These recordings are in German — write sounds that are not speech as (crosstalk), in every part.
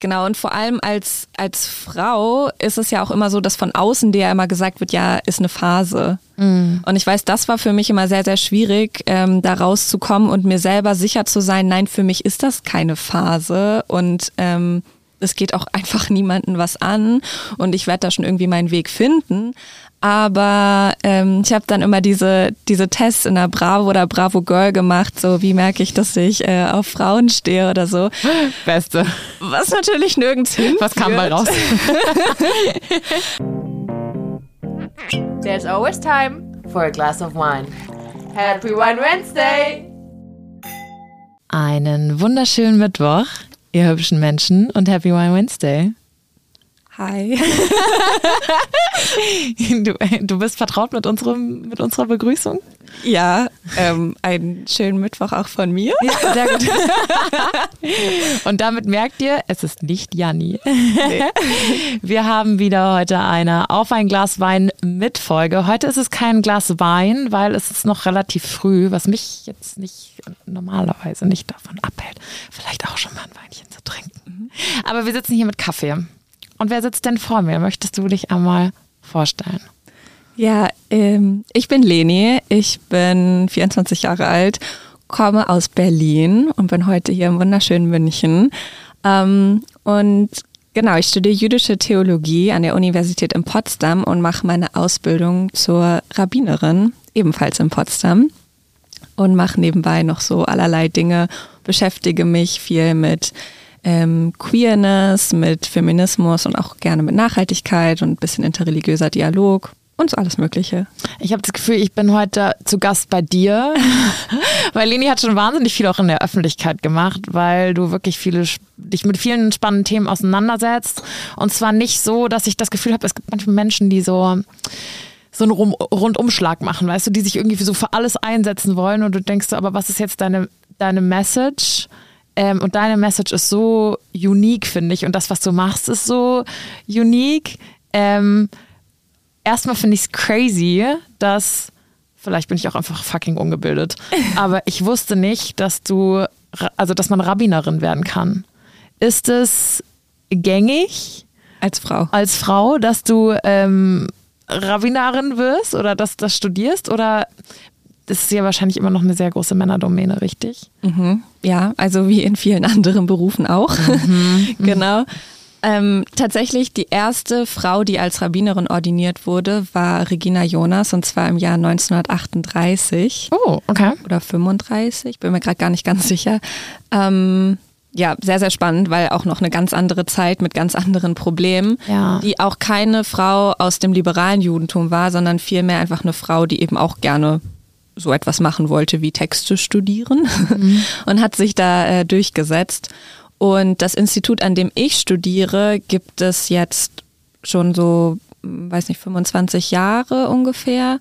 Genau, und vor allem als, als Frau ist es ja auch immer so, dass von außen dir ja immer gesagt wird, ja, ist eine Phase. Mhm. Und ich weiß, das war für mich immer sehr, sehr schwierig, ähm, da rauszukommen und mir selber sicher zu sein, nein, für mich ist das keine Phase und ähm, es geht auch (laughs) einfach niemanden was an und ich werde da schon irgendwie meinen Weg finden. Aber ähm, ich habe dann immer diese, diese Tests in der Bravo oder Bravo Girl gemacht, so wie merke ich, dass ich äh, auf Frauen stehe oder so. (laughs) Beste. Was natürlich nirgends hin. Was kam bei raus? (laughs) There's always time for a glass of wine. Happy Wine Wednesday! Einen wunderschönen Mittwoch, ihr hübschen Menschen, und Happy Wine Wednesday. Hi. (laughs) du, du bist vertraut mit, unserem, mit unserer Begrüßung? Ja, ähm, einen schönen Mittwoch auch von mir. Ja, sehr gut. (laughs) Und damit merkt ihr, es ist nicht Janni. Nee. (laughs) Wir haben wieder heute eine Auf ein Glas Wein mit Folge. Heute ist es kein Glas Wein, weil es ist noch relativ früh, was mich jetzt nicht normalerweise nicht davon abhält, vielleicht auch schon mal ein Weinchen zu trinken. Mhm. Aber wir sitzen hier mit Kaffee. Und wer sitzt denn vor mir? Möchtest du dich einmal vorstellen? Ja, ähm, ich bin Leni, ich bin 24 Jahre alt, komme aus Berlin und bin heute hier im wunderschönen München. Ähm, und genau, ich studiere jüdische Theologie an der Universität in Potsdam und mache meine Ausbildung zur Rabbinerin, ebenfalls in Potsdam. Und mache nebenbei noch so allerlei Dinge, beschäftige mich viel mit ähm, Queerness, mit Feminismus und auch gerne mit Nachhaltigkeit und ein bisschen interreligiöser Dialog und so alles Mögliche. Ich habe das Gefühl, ich bin heute zu Gast bei dir, (laughs) weil Leni hat schon wahnsinnig viel auch in der Öffentlichkeit gemacht, weil du wirklich viele, dich mit vielen spannenden Themen auseinandersetzt. Und zwar nicht so, dass ich das Gefühl habe, es gibt manchmal Menschen, die so so einen Rundumschlag machen, weißt du, die sich irgendwie so für alles einsetzen wollen und du denkst so, aber was ist jetzt deine, deine Message? Ähm, und deine Message ist so unique, finde ich. Und das, was du machst, ist so unique. Ähm, erstmal finde ich es crazy, dass, vielleicht bin ich auch einfach fucking ungebildet, (laughs) aber ich wusste nicht, dass du, also dass man Rabbinerin werden kann. Ist es gängig? Als Frau. Als Frau, dass du ähm, Rabbinerin wirst oder dass das studierst? Oder das ist ja wahrscheinlich immer noch eine sehr große Männerdomäne, richtig? Mhm. Ja, also wie in vielen (laughs) anderen Berufen auch. (laughs) Mhm. genau. Ähm, tatsächlich die erste Frau, die als Rabbinerin ordiniert wurde, war Regina Jonas und zwar im Jahr 1938. Oh, okay. Oder 35, bin mir gerade gar nicht ganz sicher. Ähm, ja, sehr, sehr spannend, weil auch noch eine ganz andere Zeit mit ganz anderen Problemen, ja. die auch keine Frau aus dem liberalen Judentum war, sondern vielmehr einfach eine Frau, die eben auch gerne so etwas machen wollte wie Texte studieren mhm. (laughs) und hat sich da äh, durchgesetzt. Und das Institut, an dem ich studiere, gibt es jetzt schon so, hm, weiß nicht, 25 Jahre ungefähr.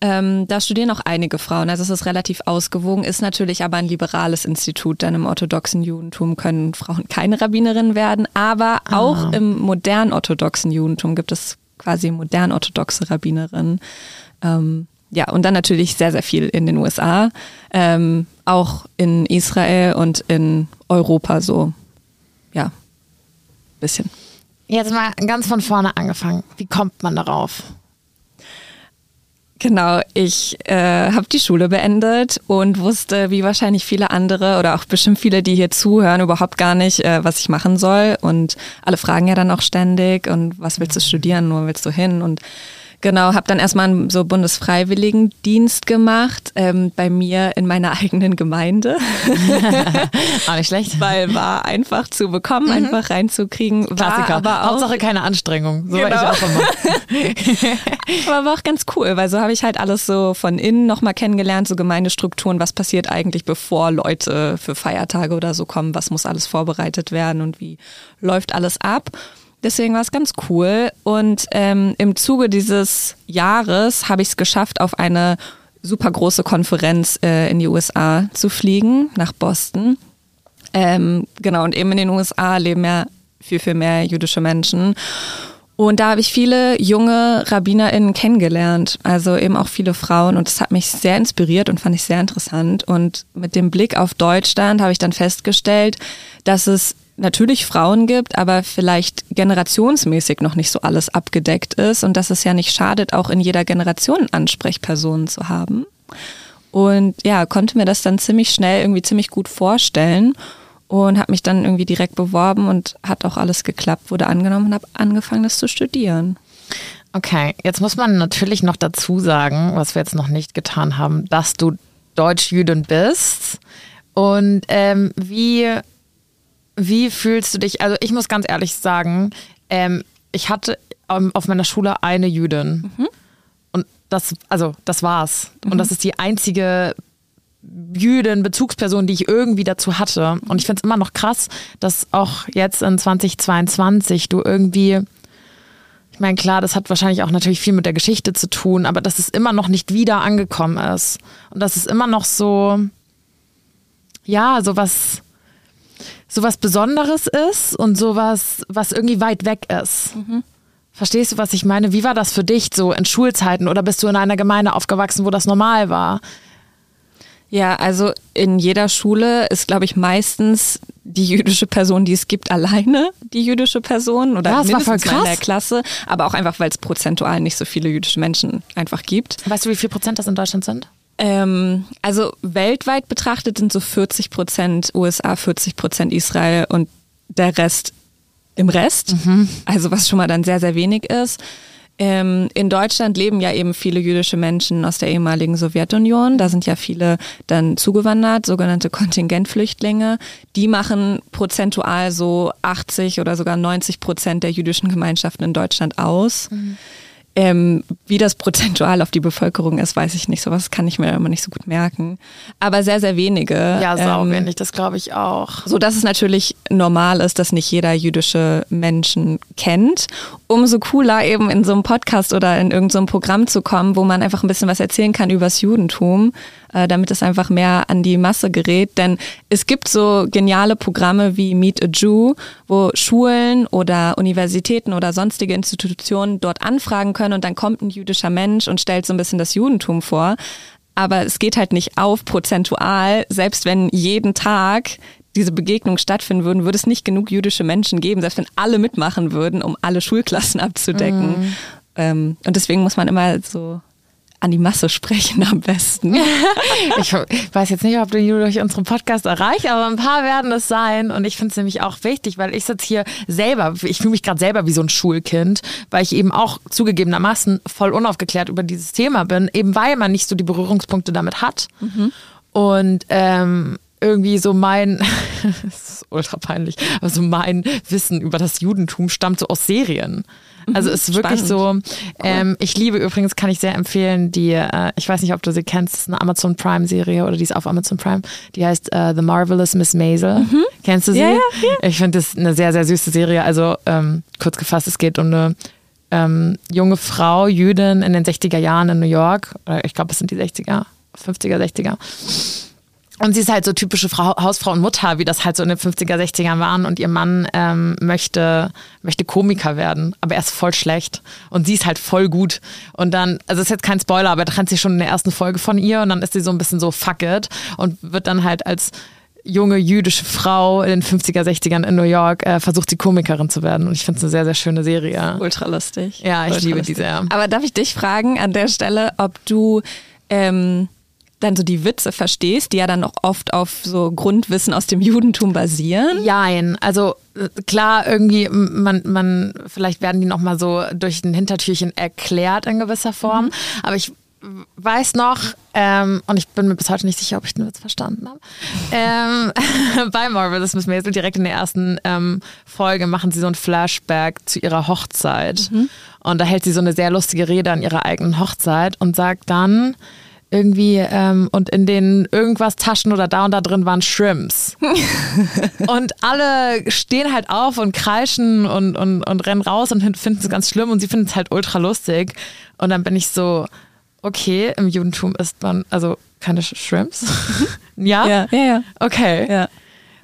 Ähm, da studieren auch einige Frauen, also es ist relativ ausgewogen, ist natürlich aber ein liberales Institut, denn im orthodoxen Judentum können Frauen keine Rabbinerin werden, aber ah. auch im modern orthodoxen Judentum gibt es quasi modern orthodoxe Rabbinerinnen. Ähm, ja, und dann natürlich sehr, sehr viel in den USA, ähm, auch in Israel und in Europa so. Ja, bisschen. Jetzt mal ganz von vorne angefangen. Wie kommt man darauf? Genau, ich äh, habe die Schule beendet und wusste, wie wahrscheinlich viele andere oder auch bestimmt viele, die hier zuhören, überhaupt gar nicht, äh, was ich machen soll. Und alle fragen ja dann auch ständig, und was willst du studieren, wo willst du hin? Und Genau, habe dann erstmal einen so Bundesfreiwilligendienst gemacht, ähm, bei mir in meiner (laughs) eigenen Gemeinde. (laughs) Auch nicht schlecht. Weil war einfach zu bekommen, mhm. einfach reinzukriegen. Klassiker. aber auch, Hauptsache keine Anstrengung. So genau. war ich auch immer. (laughs) aber war auch ganz cool, weil so habe ich halt alles so von innen nochmal kennengelernt, so Gemeindestrukturen, was passiert eigentlich, bevor Leute für Feiertage oder so kommen, was muss alles vorbereitet werden und wie läuft alles ab. Deswegen war es ganz cool. Und ähm, im Zuge dieses Jahres habe ich es geschafft, auf eine super große Konferenz äh, in die USA zu fliegen, nach Boston. Ähm, genau, und eben in den USA leben ja viel, viel mehr jüdische Menschen. Und da habe ich viele junge RabbinerInnen kennengelernt, also eben auch viele Frauen. Und das hat mich sehr inspiriert und fand ich sehr interessant. Und mit dem Blick auf Deutschland habe ich dann festgestellt, dass es natürlich Frauen gibt, aber vielleicht generationsmäßig noch nicht so alles abgedeckt ist und dass es ja nicht schadet, auch in jeder Generation Ansprechpersonen zu haben. Und ja, konnte mir das dann ziemlich schnell irgendwie ziemlich gut vorstellen und habe mich dann irgendwie direkt beworben und hat auch alles geklappt, wurde angenommen und habe angefangen, das zu studieren. Okay, jetzt muss man natürlich noch dazu sagen, was wir jetzt noch nicht getan haben, dass du Deutsch-Jüdin bist. Und ähm, wie wie fühlst du dich? Also ich muss ganz ehrlich sagen, ähm, ich hatte ähm, auf meiner Schule eine Jüdin. Mhm. Und das, also das war's. Mhm. Und das ist die einzige Jüdin, Bezugsperson, die ich irgendwie dazu hatte. Und ich finde es immer noch krass, dass auch jetzt in 2022 du irgendwie, ich meine, klar, das hat wahrscheinlich auch natürlich viel mit der Geschichte zu tun, aber dass es immer noch nicht wieder angekommen ist. Und dass es immer noch so, ja, so was sowas Besonderes ist und sowas, was irgendwie weit weg ist. Mhm. Verstehst du, was ich meine? Wie war das für dich so in Schulzeiten oder bist du in einer Gemeinde aufgewachsen, wo das normal war? Ja, also in jeder Schule ist, glaube ich, meistens die jüdische Person, die es gibt, alleine die jüdische Person oder ja, mindestens in der Klasse, aber auch einfach, weil es prozentual nicht so viele jüdische Menschen einfach gibt. Weißt du, wie viel Prozent das in Deutschland sind? Ähm, also weltweit betrachtet sind so 40 Prozent USA, 40 Prozent Israel und der Rest im Rest. Mhm. Also was schon mal dann sehr, sehr wenig ist. Ähm, in Deutschland leben ja eben viele jüdische Menschen aus der ehemaligen Sowjetunion. Da sind ja viele dann zugewandert, sogenannte Kontingentflüchtlinge. Die machen prozentual so 80 oder sogar 90 Prozent der jüdischen Gemeinschaften in Deutschland aus. Mhm. Ähm, wie das prozentual auf die Bevölkerung ist, weiß ich nicht. Sowas kann ich mir immer nicht so gut merken. Aber sehr, sehr wenige. Ja, sau ähm, wenig, das glaube ich auch. So dass es natürlich normal ist, dass nicht jeder jüdische Menschen kennt. Umso cooler eben in so einem Podcast oder in irgendeinem so Programm zu kommen, wo man einfach ein bisschen was erzählen kann über das Judentum äh, damit es einfach mehr an die Masse gerät. Denn es gibt so geniale Programme wie Meet a Jew, wo Schulen oder Universitäten oder sonstige Institutionen dort anfragen können und dann kommt ein jüdischer Mensch und stellt so ein bisschen das Judentum vor. Aber es geht halt nicht auf prozentual, selbst wenn jeden Tag diese Begegnung stattfinden würden, würde es nicht genug jüdische Menschen geben, selbst wenn alle mitmachen würden, um alle Schulklassen abzudecken. Mhm. Ähm, und deswegen muss man immer so an die Masse sprechen am besten. (laughs) ich weiß jetzt nicht, ob du durch unseren Podcast erreicht, aber ein paar werden es sein. Und ich finde es nämlich auch wichtig, weil ich sitze hier selber, ich fühle mich gerade selber wie so ein Schulkind, weil ich eben auch zugegebenermaßen voll unaufgeklärt über dieses Thema bin, eben weil man nicht so die Berührungspunkte damit hat. Mhm. Und ähm, irgendwie so mein, (laughs) das ist ultra peinlich, aber so mein Wissen über das Judentum stammt so aus Serien. Also es ist wirklich Spannend. so. Ähm, ich liebe übrigens, kann ich sehr empfehlen, die, äh, ich weiß nicht, ob du sie kennst, ist eine Amazon Prime-Serie oder die ist auf Amazon Prime. Die heißt äh, The Marvelous Miss Maisel. Mhm. Kennst du sie? Ja, ja, ja. Ich finde das eine sehr, sehr süße Serie. Also ähm, kurz gefasst, es geht um eine ähm, junge Frau, Jüdin in den 60er Jahren in New York. Ich glaube, es sind die 60er, 50er, 60er und sie ist halt so typische Frau, Hausfrau und Mutter, wie das halt so in den 50er, 60ern waren. Und ihr Mann ähm, möchte, möchte Komiker werden, aber er ist voll schlecht. Und sie ist halt voll gut. Und dann, also ist jetzt kein Spoiler, aber er trennt sich schon in der ersten Folge von ihr und dann ist sie so ein bisschen so fuck it und wird dann halt als junge jüdische Frau in den 50er, 60ern in New York äh, versucht sie Komikerin zu werden. Und ich finde es eine sehr, sehr schöne Serie. Ultra lustig. Ja, ich Ultra liebe lustig. die sehr. Aber darf ich dich fragen an der Stelle, ob du ähm, dann so die Witze verstehst, die ja dann auch oft auf so Grundwissen aus dem Judentum basieren? Jein, also äh, klar, irgendwie, man, man, vielleicht werden die nochmal so durch ein Hintertürchen erklärt in gewisser Form, mhm. aber ich weiß noch, ähm, und ich bin mir bis heute nicht sicher, ob ich den Witz verstanden habe, ähm, (laughs) bei Marvelous Miss Maisel direkt in der ersten ähm, Folge machen sie so ein Flashback zu ihrer Hochzeit. Mhm. Und da hält sie so eine sehr lustige Rede an ihrer eigenen Hochzeit und sagt dann, irgendwie ähm, und in den irgendwas Taschen oder da und da drin waren Shrimps. (laughs) und alle stehen halt auf und kreischen und, und, und rennen raus und finden es ganz schlimm und sie finden es halt ultra lustig. Und dann bin ich so, okay, im Judentum isst man also keine Shrimps. (laughs) ja? Ja, ja, ja. Okay. Ja.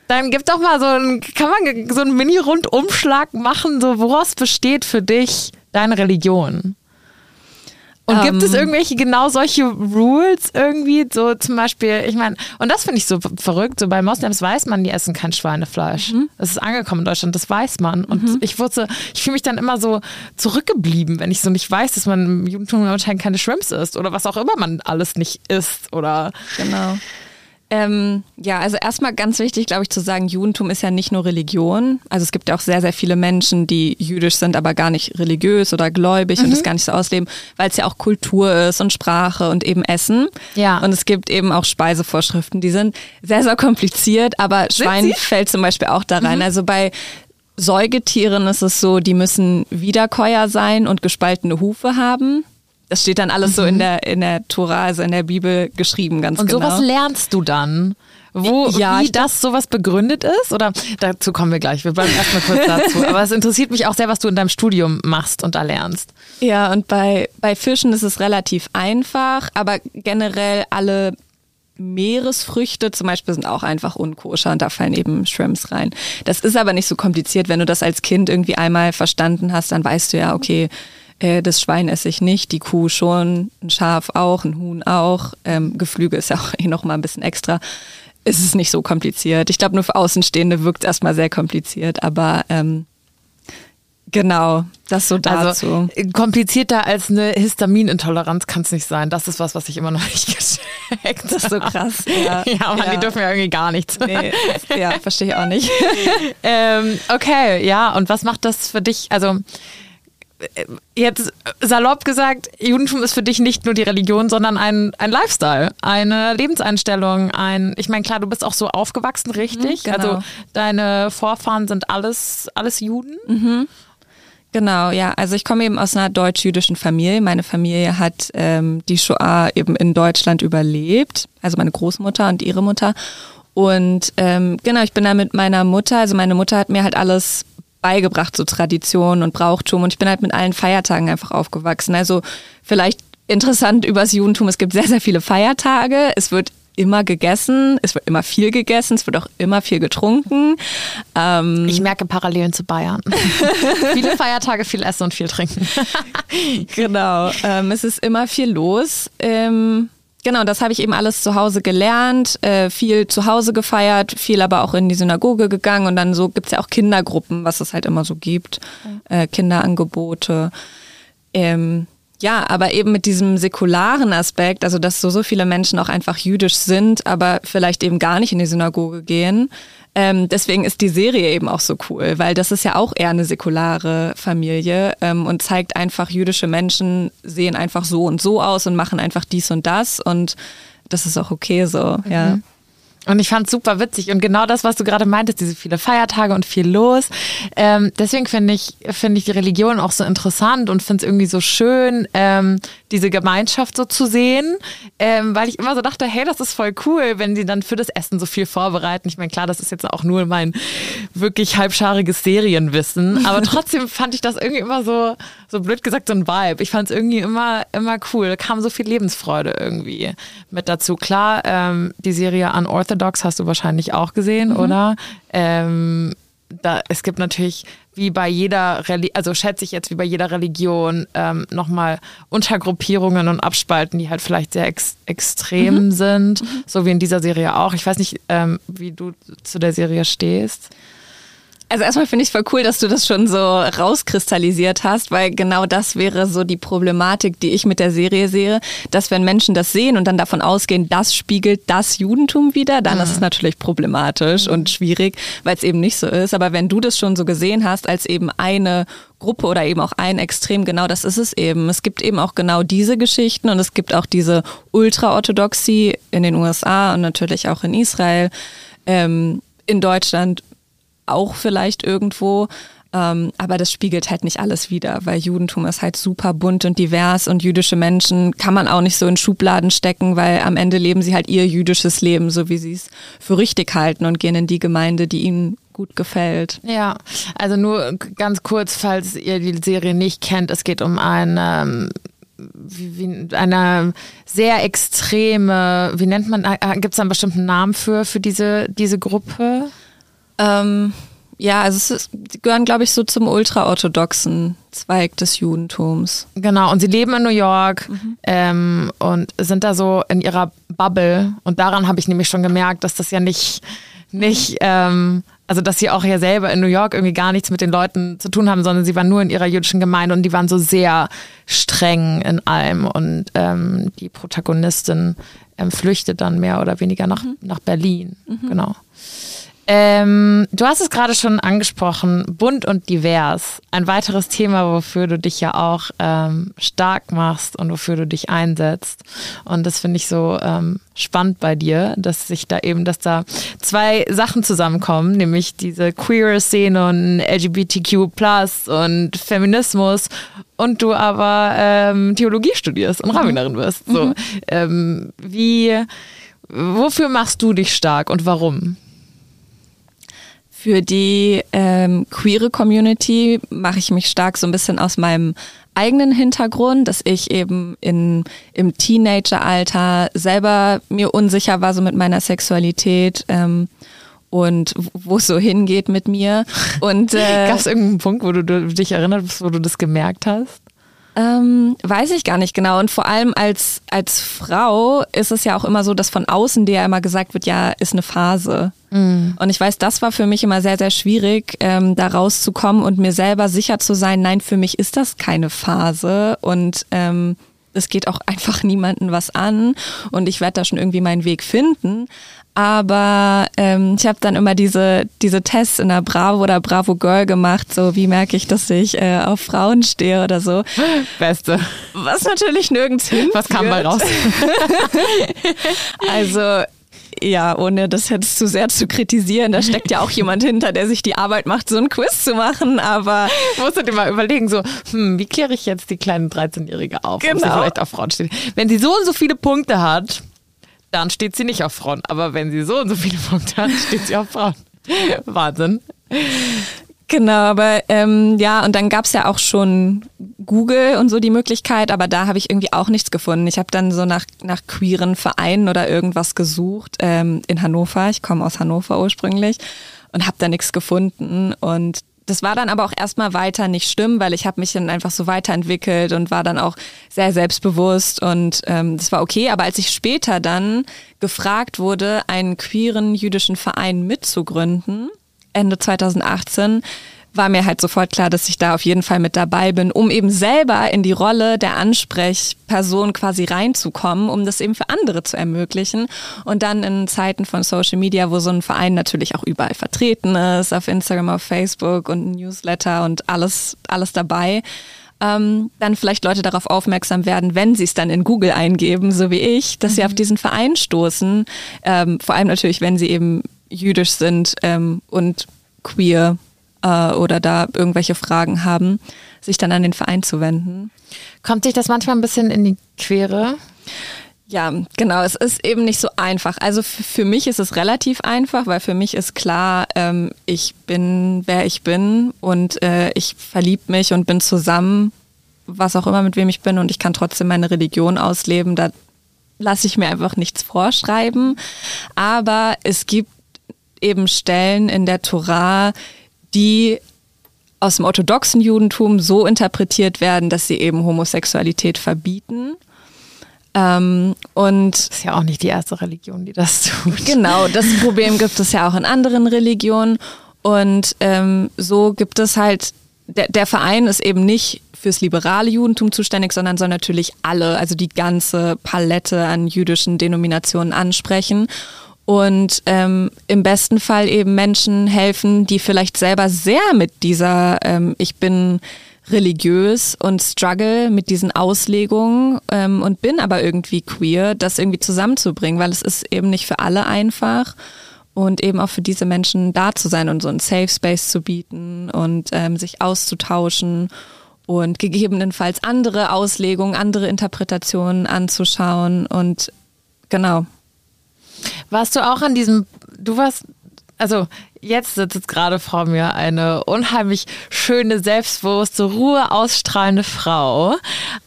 Dann gib doch mal so ein, kann man so einen Mini-Rundumschlag machen, so woraus besteht für dich deine Religion? Und gibt es ähm. irgendwelche genau solche Rules irgendwie? So zum Beispiel, ich meine, und das finde ich so verrückt, so bei Moslems weiß man, die essen kein Schweinefleisch. Mhm. Das ist angekommen in Deutschland, das weiß man. Und mhm. ich wusste, ich fühle mich dann immer so zurückgeblieben, wenn ich so nicht weiß, dass man im Judentum anscheinend keine Shrimps isst oder was auch immer man alles nicht isst oder. Genau. Ähm, ja, also erstmal ganz wichtig, glaube ich, zu sagen, Judentum ist ja nicht nur Religion. Also es gibt ja auch sehr, sehr viele Menschen, die jüdisch sind, aber gar nicht religiös oder gläubig mhm. und das gar nicht so ausleben, weil es ja auch Kultur ist und Sprache und eben Essen. Ja. Und es gibt eben auch Speisevorschriften, die sind sehr, sehr kompliziert, aber sind Schwein sie? fällt zum Beispiel auch da rein. Mhm. Also bei Säugetieren ist es so, die müssen Wiederkäuer sein und gespaltene Hufe haben. Das steht dann alles mhm. so in mhm. der, in der Tora, also in der Bibel geschrieben, ganz Und genau. Und sowas lernst du dann? Wo, ja, wie das sowas begründet ist? Oder dazu kommen wir gleich. Wir bleiben (laughs) erstmal kurz dazu. Aber es interessiert mich auch sehr, was du in deinem Studium machst und da lernst. Ja, und bei, bei Fischen ist es relativ einfach, aber generell alle Meeresfrüchte zum Beispiel sind auch einfach unkoscher und da fallen eben Shrimps rein. Das ist aber nicht so kompliziert. Wenn du das als Kind irgendwie einmal verstanden hast, dann weißt du ja, okay, äh, das Schwein esse ich nicht, die Kuh schon, ein Schaf auch, ein Huhn auch. Ähm, Geflügel ist ja auch (laughs) eh noch mal ein bisschen extra. Es ist nicht so kompliziert. Ich glaube, nur für Außenstehende wirkt es erstmal sehr kompliziert, aber ähm, Genau, das so dazu. Also, komplizierter als eine Histaminintoleranz kann es nicht sein. Das ist was, was ich immer noch (laughs) nicht gecheckt Das ist so krass. Ja, (laughs) ja aber ja. die dürfen ja irgendwie gar nichts. Nee, ja, verstehe ich auch nicht. ähm, okay, ja, und was macht das für dich? Also, jetzt salopp gesagt, Judentum ist für dich nicht nur die Religion, sondern ein, ein Lifestyle, eine Lebenseinstellung, ein, ich meine, klar, du bist auch so aufgewachsen, richtig? Mhm, genau. Also deine Vorfahren sind alles, alles Juden? Mhm. Genau, ja. Also ich komme eben aus einer deutsch-jüdischen Familie. Meine Familie hat ähm, die Shoah eben in Deutschland überlebt. Also meine Großmutter und ihre Mutter. Und ähm, genau, ich bin da mit meiner Mutter, also meine Mutter hat mir halt alles beigebracht, so Tradition und Brauchtum. Und ich bin halt mit allen Feiertagen einfach aufgewachsen. Also vielleicht interessant übers Judentum, es gibt sehr, sehr viele Feiertage. Es wird immer gegessen, es wird immer viel gegessen, es wird auch immer viel getrunken. Ähm ich merke Parallelen zu Bayern. (laughs) viele Feiertage, viel Essen und viel Trinken. (laughs) genau, ähm, es ist immer viel los. Ähm, Genau, das habe ich eben alles zu Hause gelernt, äh, viel zu Hause gefeiert, viel aber auch in die Synagoge gegangen und dann so gibt's ja auch Kindergruppen, was es halt immer so gibt, äh, Kinderangebote. Ähm, ja, aber eben mit diesem säkularen Aspekt, also dass so, so viele Menschen auch einfach jüdisch sind, aber vielleicht eben gar nicht in die Synagoge gehen, ähm, deswegen ist die Serie eben auch so cool, weil das ist ja auch eher eine säkulare Familie ähm, und zeigt einfach, jüdische Menschen sehen einfach so und so aus und machen einfach dies und das und das ist auch okay so, mhm. ja. Und ich fand es super witzig und genau das, was du gerade meintest, diese viele Feiertage und viel los. Ähm, deswegen finde ich, finde ich die Religion auch so interessant und finde es irgendwie so schön, ähm, diese Gemeinschaft so zu sehen, ähm, weil ich immer so dachte, hey, das ist voll cool, wenn die dann für das Essen so viel vorbereiten. Ich meine, klar, das ist jetzt auch nur mein wirklich halbschariges Serienwissen, aber (laughs) trotzdem fand ich das irgendwie immer so, so blöd gesagt, so ein Vibe. Ich fand es irgendwie immer, immer cool. Da kam so viel Lebensfreude irgendwie mit dazu. Klar, ähm, die Serie Unorthodox hast du wahrscheinlich auch gesehen, mhm. oder? Ähm, da, es gibt natürlich wie bei jeder Religion, also schätze ich jetzt wie bei jeder Religion ähm, nochmal Untergruppierungen und Abspalten, die halt vielleicht sehr ex extrem mhm. sind, mhm. so wie in dieser Serie auch. Ich weiß nicht, ähm, wie du zu der Serie stehst. Also erstmal finde ich es voll cool, dass du das schon so rauskristallisiert hast, weil genau das wäre so die Problematik, die ich mit der Serie sehe, dass wenn Menschen das sehen und dann davon ausgehen, das spiegelt das Judentum wieder, dann mhm. ist es natürlich problematisch mhm. und schwierig, weil es eben nicht so ist. Aber wenn du das schon so gesehen hast als eben eine Gruppe oder eben auch ein Extrem, genau das ist es eben. Es gibt eben auch genau diese Geschichten und es gibt auch diese Ultraorthodoxie in den USA und natürlich auch in Israel. Ähm, in Deutschland auch vielleicht irgendwo. Ähm, aber das spiegelt halt nicht alles wider, weil Judentum ist halt super bunt und divers und jüdische Menschen kann man auch nicht so in Schubladen stecken, weil am Ende leben sie halt ihr jüdisches Leben, so wie sie es für richtig halten und gehen in die Gemeinde, die ihnen gut gefällt. Ja, also nur ganz kurz, falls ihr die Serie nicht kennt, es geht um eine wie eine sehr extreme, wie nennt man, äh, gibt es einen bestimmten Namen für, für diese, diese Gruppe? Ähm, ja, also es ist, die gehören, glaube ich, so zum ultraorthodoxen Zweig des Judentums. Genau, und sie leben in New York mhm. ähm, und sind da so in ihrer Bubble. Und daran habe ich nämlich schon gemerkt, dass das ja nicht, nicht ähm, also dass sie auch ja selber in New York irgendwie gar nichts mit den Leuten zu tun haben, sondern sie waren nur in ihrer jüdischen Gemeinde und die waren so sehr streng in allem. Und ähm, die Protagonistin ähm, flüchtet dann mehr oder weniger nach, mhm. nach Berlin. Mhm. Genau. Ähm, du hast es gerade schon angesprochen, bunt und divers. Ein weiteres Thema, wofür du dich ja auch ähm, stark machst und wofür du dich einsetzt. Und das finde ich so ähm, spannend bei dir, dass sich da eben, dass da zwei Sachen zusammenkommen, nämlich diese queer Szene und LGBTQ und Feminismus und du aber ähm, Theologie studierst und. Rabbinerin wirst. So, mhm. ähm, wie, wofür machst du dich stark und warum? Für die ähm, queere Community mache ich mich stark so ein bisschen aus meinem eigenen Hintergrund, dass ich eben in, im Teenageralter selber mir unsicher war so mit meiner Sexualität ähm, und wo es so hingeht mit mir. Und äh, (laughs) gab es irgendeinen Punkt, wo du dich erinnerst, wo du das gemerkt hast? Ähm, weiß ich gar nicht genau. Und vor allem als, als Frau ist es ja auch immer so, dass von außen dir ja immer gesagt wird, ja, ist eine Phase. Mhm. Und ich weiß, das war für mich immer sehr, sehr schwierig, ähm, da rauszukommen und mir selber sicher zu sein, nein, für mich ist das keine Phase. Und ähm, es geht auch (laughs) einfach niemanden was an und ich werde da schon irgendwie meinen Weg finden. Aber ähm, ich habe dann immer diese, diese Tests in der Bravo oder Bravo Girl gemacht, so wie merke ich, dass ich äh, auf Frauen stehe oder so. (laughs) Beste. Was natürlich nirgends hin. Was kam mal raus? (laughs) also ja, ohne das jetzt zu sehr zu kritisieren, da steckt ja auch jemand hinter, der sich die Arbeit macht, so ein Quiz zu machen, aber... (laughs) Musst du dir mal überlegen, so, hm, wie kläre ich jetzt die kleine 13-Jährige auf, genau. ob sie vielleicht auf Frauen steht. Wenn sie so und so viele Punkte hat, dann steht sie nicht auf Frauen. Aber wenn sie so und so viele Punkte hat, steht sie auf Frauen. Wahnsinn. Genau, aber ähm, ja, und dann gab's ja auch schon Google und so die Möglichkeit, aber da habe ich irgendwie auch nichts gefunden. Ich habe dann so nach, nach queeren Vereinen oder irgendwas gesucht ähm, in Hannover. Ich komme aus Hannover ursprünglich und habe da nichts gefunden. Und das war dann aber auch erstmal weiter nicht schlimm, weil ich habe mich dann einfach so weiterentwickelt und war dann auch sehr selbstbewusst und ähm, das war okay. Aber als ich später dann gefragt wurde, einen queeren jüdischen Verein mitzugründen, Ende 2018, war mir halt sofort klar, dass ich da auf jeden Fall mit dabei bin, um eben selber in die Rolle der Ansprechperson quasi reinzukommen, um das eben für andere zu ermöglichen. Und dann in Zeiten von Social Media, wo so ein Verein natürlich auch überall vertreten ist, auf Instagram, auf Facebook und Newsletter und alles, alles dabei, ähm, dann vielleicht Leute darauf aufmerksam werden, wenn sie es dann in Google eingeben, so wie ich, dass mhm. sie auf diesen Verein stoßen. Ähm, vor allem natürlich, wenn sie eben jüdisch sind ähm, und queer äh, oder da irgendwelche Fragen haben, sich dann an den Verein zu wenden. Kommt sich das manchmal ein bisschen in die Quere? Ja, genau. Es ist eben nicht so einfach. Also für mich ist es relativ einfach, weil für mich ist klar, ähm, ich bin, wer ich bin und äh, ich verlieb mich und bin zusammen, was auch immer mit wem ich bin und ich kann trotzdem meine Religion ausleben. Da lasse ich mir einfach nichts vorschreiben. Aber es gibt eben Stellen in der Torah, die aus dem orthodoxen Judentum so interpretiert werden, dass sie eben Homosexualität verbieten. Ähm, und das ist ja auch nicht die erste Religion, die das tut. Genau, das Problem gibt es ja auch in anderen Religionen. Und ähm, so gibt es halt, der, der Verein ist eben nicht fürs liberale Judentum zuständig, sondern soll natürlich alle, also die ganze Palette an jüdischen Denominationen ansprechen und ähm, im besten Fall eben Menschen helfen, die vielleicht selber sehr mit dieser ähm, ich bin religiös und struggle mit diesen Auslegungen ähm, und bin aber irgendwie queer, das irgendwie zusammenzubringen, weil es ist eben nicht für alle einfach und eben auch für diese Menschen da zu sein und so einen Safe Space zu bieten und ähm, sich auszutauschen und gegebenenfalls andere Auslegungen, andere Interpretationen anzuschauen und genau. Warst du auch an diesem, du warst, also jetzt sitzt gerade vor mir eine unheimlich schöne, selbstbewusste, Ruhe ausstrahlende Frau.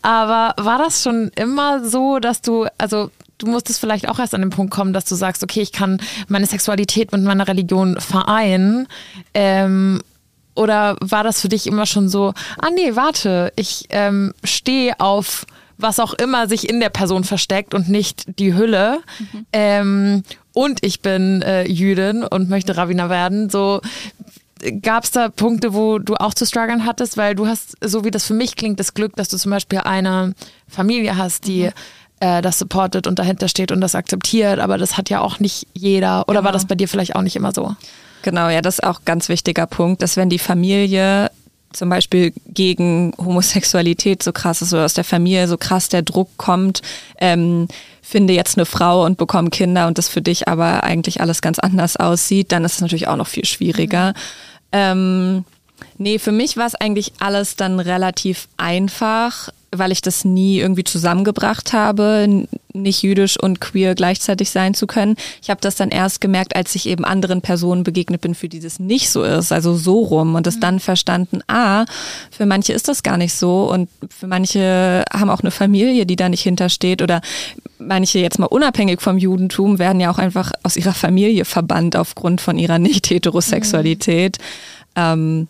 Aber war das schon immer so, dass du, also du musstest vielleicht auch erst an den Punkt kommen, dass du sagst, okay, ich kann meine Sexualität mit meiner Religion vereinen. Ähm, oder war das für dich immer schon so, ah nee, warte, ich ähm, stehe auf was auch immer sich in der Person versteckt und nicht die Hülle. Mhm. Ähm, und ich bin äh, Jüdin und möchte Rabbiner werden. So gab es da Punkte, wo du auch zu strugglen hattest, weil du hast, so wie das für mich klingt, das Glück, dass du zum Beispiel eine Familie hast, die mhm. äh, das supportet und dahinter steht und das akzeptiert, aber das hat ja auch nicht jeder. Oder genau. war das bei dir vielleicht auch nicht immer so? Genau, ja, das ist auch ein ganz wichtiger Punkt, dass wenn die Familie zum Beispiel gegen Homosexualität so krass ist oder aus der Familie so krass der Druck kommt, ähm, finde jetzt eine Frau und bekomme Kinder und das für dich aber eigentlich alles ganz anders aussieht, dann ist es natürlich auch noch viel schwieriger. Mhm. Ähm, nee, für mich war es eigentlich alles dann relativ einfach weil ich das nie irgendwie zusammengebracht habe, nicht jüdisch und queer gleichzeitig sein zu können. Ich habe das dann erst gemerkt, als ich eben anderen Personen begegnet bin, für die das nicht so ist, also so rum und das mhm. dann verstanden, ah, für manche ist das gar nicht so und für manche haben auch eine Familie, die da nicht hintersteht oder manche jetzt mal unabhängig vom Judentum werden ja auch einfach aus ihrer Familie verbannt aufgrund von ihrer Nicht-Heterosexualität. Mhm. Ähm,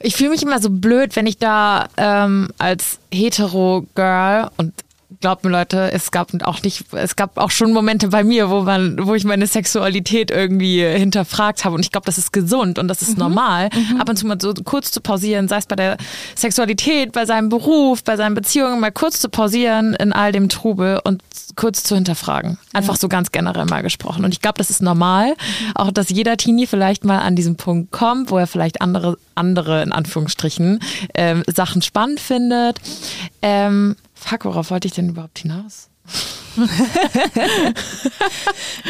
ich fühle mich immer so blöd, wenn ich da ähm, als hetero-Girl und glaubt mir Leute, es gab auch nicht, es gab auch schon Momente bei mir, wo man, wo ich meine Sexualität irgendwie hinterfragt habe und ich glaube, das ist gesund und das ist mhm. normal, mhm. ab und zu mal so kurz zu pausieren, sei es bei der Sexualität, bei seinem Beruf, bei seinen Beziehungen, mal kurz zu pausieren in all dem Trubel und kurz zu hinterfragen. Einfach ja. so ganz generell mal gesprochen. Und ich glaube, das ist normal, mhm. auch dass jeder Teenie vielleicht mal an diesen Punkt kommt, wo er vielleicht andere, andere in Anführungsstrichen, ähm, Sachen spannend findet. Ähm, fuck, worauf wollte ich denn überhaupt hinaus? (laughs)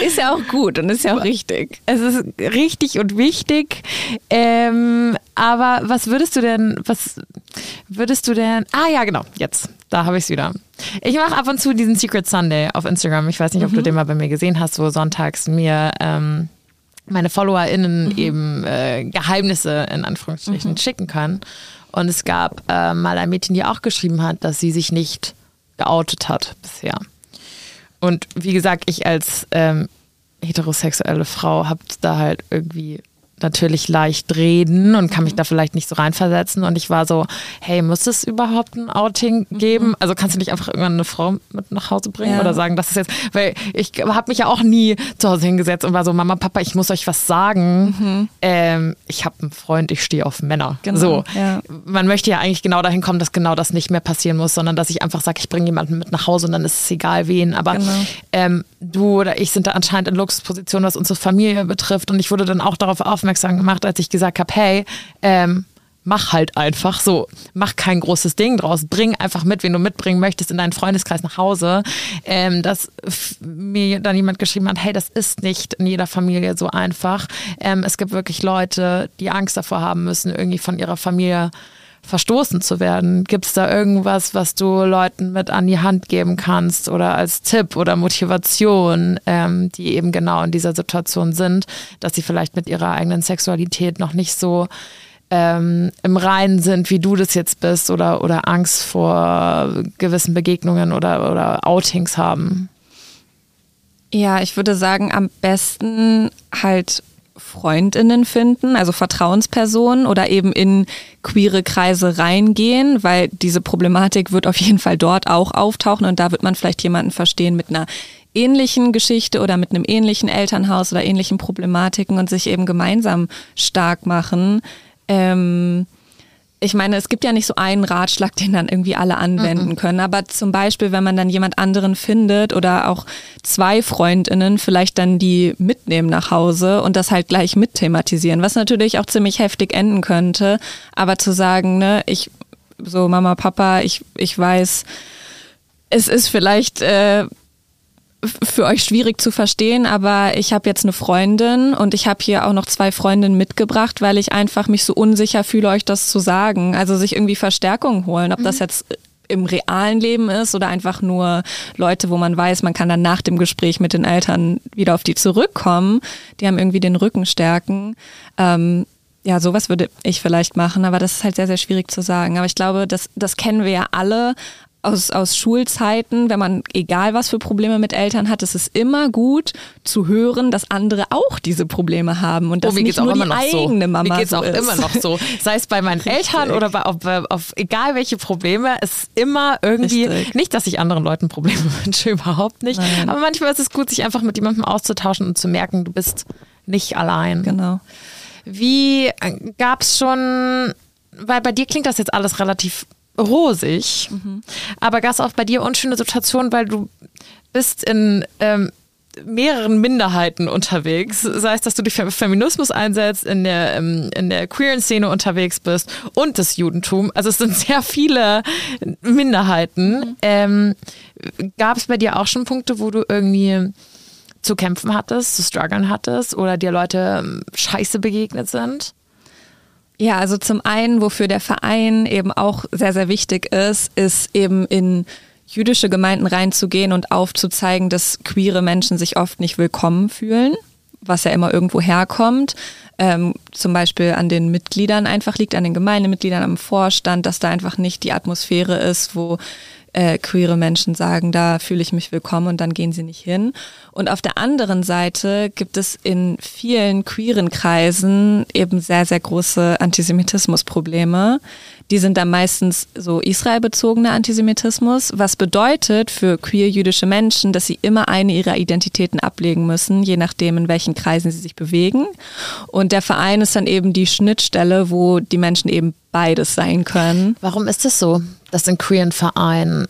ist ja auch gut und ist ja auch richtig. Es ist richtig und wichtig. Ähm, aber was würdest du denn, was würdest du denn, ah ja, genau, jetzt, da habe ich es wieder. Ich mache ab und zu diesen Secret Sunday auf Instagram. Ich weiß nicht, ob mhm. du den mal bei mir gesehen hast, wo sonntags mir ähm, meine FollowerInnen mhm. eben äh, Geheimnisse in Anführungsstrichen mhm. schicken können. Und es gab äh, mal ein Mädchen, die auch geschrieben hat, dass sie sich nicht geoutet hat bisher. Und wie gesagt, ich als ähm, heterosexuelle Frau habe da halt irgendwie natürlich leicht reden und kann mich mhm. da vielleicht nicht so reinversetzen. Und ich war so, hey, muss es überhaupt ein Outing mhm. geben? Also kannst du nicht einfach irgendwann eine Frau mit nach Hause bringen ja. oder sagen, das ist jetzt, weil ich habe mich ja auch nie zu Hause hingesetzt und war so, Mama, Papa, ich muss euch was sagen. Mhm. Ähm, ich habe einen Freund, ich stehe auf Männer. Genau. So, ja. man möchte ja eigentlich genau dahin kommen, dass genau das nicht mehr passieren muss, sondern dass ich einfach sage, ich bringe jemanden mit nach Hause und dann ist es egal wen. Aber genau. ähm, du oder ich sind da anscheinend in Luxusposition, was unsere Familie betrifft. Und ich wurde dann auch darauf aufmerksam gemacht, als ich gesagt habe, hey, ähm, mach halt einfach so, mach kein großes Ding draus, bring einfach mit, wen du mitbringen möchtest in deinen Freundeskreis nach Hause, ähm, dass mir dann jemand geschrieben hat, hey, das ist nicht in jeder Familie so einfach. Ähm, es gibt wirklich Leute, die Angst davor haben müssen, irgendwie von ihrer Familie verstoßen zu werden? Gibt es da irgendwas, was du Leuten mit an die Hand geben kannst oder als Tipp oder Motivation, ähm, die eben genau in dieser Situation sind, dass sie vielleicht mit ihrer eigenen Sexualität noch nicht so ähm, im Reinen sind, wie du das jetzt bist oder, oder Angst vor gewissen Begegnungen oder, oder Outings haben? Ja, ich würde sagen, am besten halt Freundinnen finden, also Vertrauenspersonen oder eben in queere Kreise reingehen, weil diese Problematik wird auf jeden Fall dort auch auftauchen und da wird man vielleicht jemanden verstehen mit einer ähnlichen Geschichte oder mit einem ähnlichen Elternhaus oder ähnlichen Problematiken und sich eben gemeinsam stark machen. Ähm, ich meine, es gibt ja nicht so einen Ratschlag, (laughs) den dann irgendwie alle anwenden mhm. können. Aber zum Beispiel, wenn man dann jemand anderen findet oder auch zwei Freundinnen vielleicht dann die mitnehmen nach Hause und das halt gleich mit thematisieren, was natürlich auch ziemlich heftig enden könnte. Aber zu sagen, ne, ich, so Mama, Papa, ich, ich weiß, es ist vielleicht äh, für euch schwierig zu verstehen, aber ich habe jetzt eine Freundin und ich habe hier auch noch zwei Freundinnen mitgebracht, weil ich einfach mich so unsicher fühle, euch das zu sagen. Also sich irgendwie Verstärkung holen, ob mhm. das jetzt im realen Leben ist oder einfach nur Leute, wo man weiß, man kann dann nach dem Gespräch mit den Eltern wieder auf die zurückkommen. Die haben irgendwie den Rücken stärken. Ähm, ja, sowas würde ich vielleicht machen, aber das ist halt sehr, sehr schwierig zu sagen. Aber ich glaube, das, das kennen wir ja alle aus, aus Schulzeiten, wenn man, egal was für Probleme mit Eltern hat, es ist immer gut zu hören, dass andere auch diese Probleme haben und dass oh, nicht nur die eigene so. Mama Mir geht's so auch ist. immer noch so. Sei es bei meinen (laughs) Richtig. Eltern oder bei, auf, auf, egal welche Probleme, es ist immer irgendwie, Richtig. nicht, dass ich anderen Leuten Probleme (laughs) wünsche, überhaupt nicht, Nein. aber manchmal ist es gut, sich einfach mit jemandem auszutauschen und zu merken, du bist nicht allein. Genau. Wie äh, gab es schon, weil bei dir klingt das jetzt alles relativ rosig. Mhm. Aber gab es auch bei dir unschöne Situationen, weil du bist in ähm, mehreren Minderheiten unterwegs. Sei es, dass du dich für Feminismus einsetzt, in der, ähm, in der queeren Szene unterwegs bist und das Judentum. Also es sind sehr viele Minderheiten. Mhm. Ähm, Gab es bei dir auch schon Punkte, wo du irgendwie zu kämpfen hattest, zu strugglen hattest oder dir Leute ähm, scheiße begegnet sind? Ja, also zum einen, wofür der Verein eben auch sehr, sehr wichtig ist, ist eben in jüdische Gemeinden reinzugehen und aufzuzeigen, dass queere Menschen sich oft nicht willkommen fühlen, was ja immer irgendwo herkommt. Ähm, zum Beispiel an den Mitgliedern einfach liegt, an den Gemeindemitgliedern, am Vorstand, dass da einfach nicht die Atmosphäre ist, wo äh, queere Menschen sagen, da fühle ich mich willkommen und dann gehen sie nicht hin. Und auf der anderen Seite gibt es in vielen queeren Kreisen eben sehr, sehr große Antisemitismusprobleme. Die sind dann meistens so israelbezogener Antisemitismus, was bedeutet für queer-jüdische Menschen, dass sie immer eine ihrer Identitäten ablegen müssen, je nachdem, in welchen Kreisen sie sich bewegen. Und der Verein ist dann eben die Schnittstelle, wo die Menschen eben beides sein können. Warum ist es das so, dass in queeren Vereinen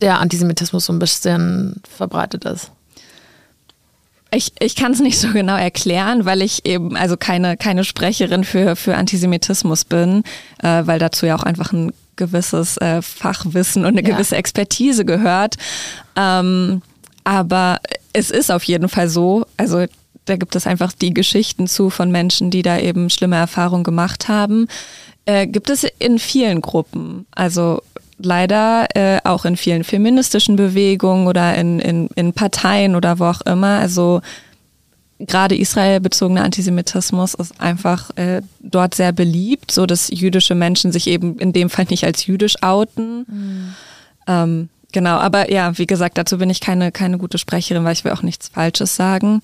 der Antisemitismus so ein bisschen verbreitet ist? Ich, ich kann es nicht so genau erklären, weil ich eben also keine, keine Sprecherin für, für Antisemitismus bin, äh, weil dazu ja auch einfach ein gewisses äh, Fachwissen und eine ja. gewisse Expertise gehört. Ähm, aber es ist auf jeden Fall so, also da gibt es einfach die Geschichten zu von Menschen, die da eben schlimme Erfahrungen gemacht haben. Äh, gibt es in vielen Gruppen. Also leider äh, auch in vielen feministischen Bewegungen oder in, in, in Parteien oder wo auch immer. Also gerade israelbezogener Antisemitismus ist einfach äh, dort sehr beliebt, so dass jüdische Menschen sich eben in dem Fall nicht als jüdisch outen. Mhm. Ähm, genau, aber ja, wie gesagt, dazu bin ich keine, keine gute Sprecherin, weil ich will auch nichts Falsches sagen.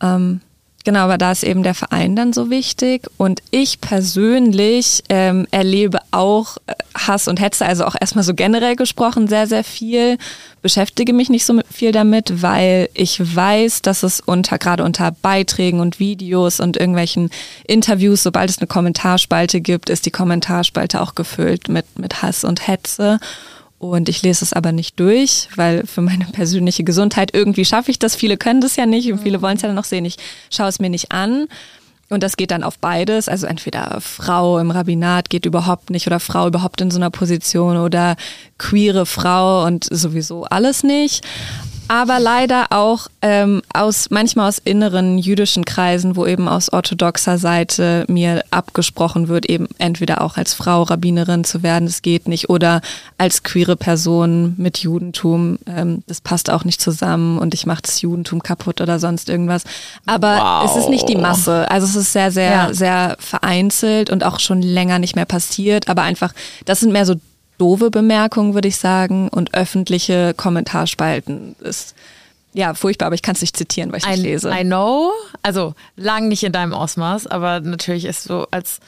Ähm, Genau, aber da ist eben der Verein dann so wichtig. Und ich persönlich ähm, erlebe auch äh, Hass und Hetze, also auch erstmal so generell gesprochen, sehr, sehr viel. Beschäftige mich nicht so viel damit, weil ich weiß, dass es unter, gerade unter Beiträgen und Videos und irgendwelchen Interviews, sobald es eine Kommentarspalte gibt, ist die Kommentarspalte auch gefüllt mit, mit Hass und Hetze. Und ich lese es aber nicht durch, weil für meine persönliche Gesundheit irgendwie schaffe ich das. Viele können das ja nicht und viele wollen es ja dann noch sehen. Ich schaue es mir nicht an. Und das geht dann auf beides. Also entweder Frau im Rabbinat geht überhaupt nicht oder Frau überhaupt in so einer Position oder queere Frau und sowieso alles nicht aber leider auch ähm, aus manchmal aus inneren jüdischen Kreisen, wo eben aus orthodoxer Seite mir abgesprochen wird, eben entweder auch als Frau Rabbinerin zu werden, das geht nicht, oder als queere Person mit Judentum, ähm, das passt auch nicht zusammen und ich mache das Judentum kaputt oder sonst irgendwas. Aber wow. es ist nicht die Masse, also es ist sehr, sehr, ja. sehr vereinzelt und auch schon länger nicht mehr passiert, aber einfach, das sind mehr so doofe Bemerkungen, würde ich sagen, und öffentliche Kommentarspalten ist ja furchtbar, aber ich kann es nicht zitieren, weil ich I, nicht lese. I know, also lang nicht in deinem Ausmaß, aber natürlich ist so als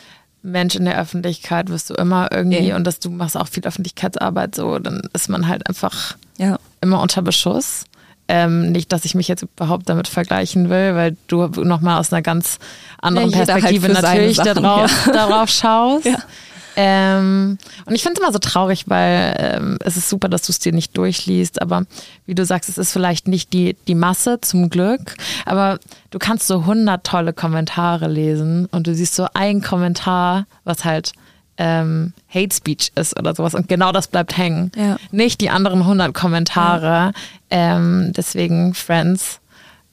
Mensch in der Öffentlichkeit wirst du immer irgendwie yeah. und dass du machst auch viel Öffentlichkeitsarbeit so, dann ist man halt einfach ja. immer unter Beschuss. Ähm, nicht, dass ich mich jetzt überhaupt damit vergleichen will, weil du nochmal aus einer ganz anderen ja, halt Perspektive halt natürlich Sachen, darauf, ja. darauf (laughs) schaust. Ähm, und ich finde es immer so traurig, weil ähm, es ist super, dass du es dir nicht durchliest, aber wie du sagst, es ist vielleicht nicht die, die Masse zum Glück, aber du kannst so 100 tolle Kommentare lesen und du siehst so einen Kommentar, was halt ähm, Hate Speech ist oder sowas und genau das bleibt hängen. Ja. Nicht die anderen 100 Kommentare. Ja. Ähm, deswegen, Friends,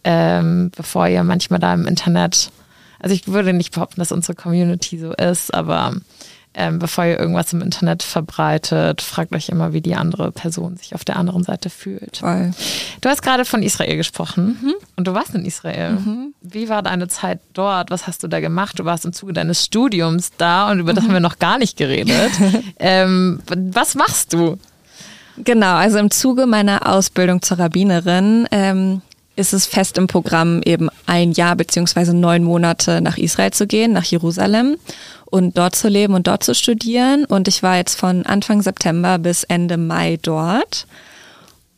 ähm, bevor ihr manchmal da im Internet, also ich würde nicht behaupten, dass unsere Community so ist, aber ähm, bevor ihr irgendwas im Internet verbreitet, fragt euch immer, wie die andere Person sich auf der anderen Seite fühlt. Toll. Du hast gerade von Israel gesprochen mhm. und du warst in Israel. Mhm. Wie war deine Zeit dort? Was hast du da gemacht? Du warst im Zuge deines Studiums da und über das mhm. haben wir noch gar nicht geredet. (laughs) ähm, was machst du? Genau, also im Zuge meiner Ausbildung zur Rabbinerin ähm, ist es fest im Programm, eben ein Jahr beziehungsweise neun Monate nach Israel zu gehen, nach Jerusalem und dort zu leben und dort zu studieren. Und ich war jetzt von Anfang September bis Ende Mai dort.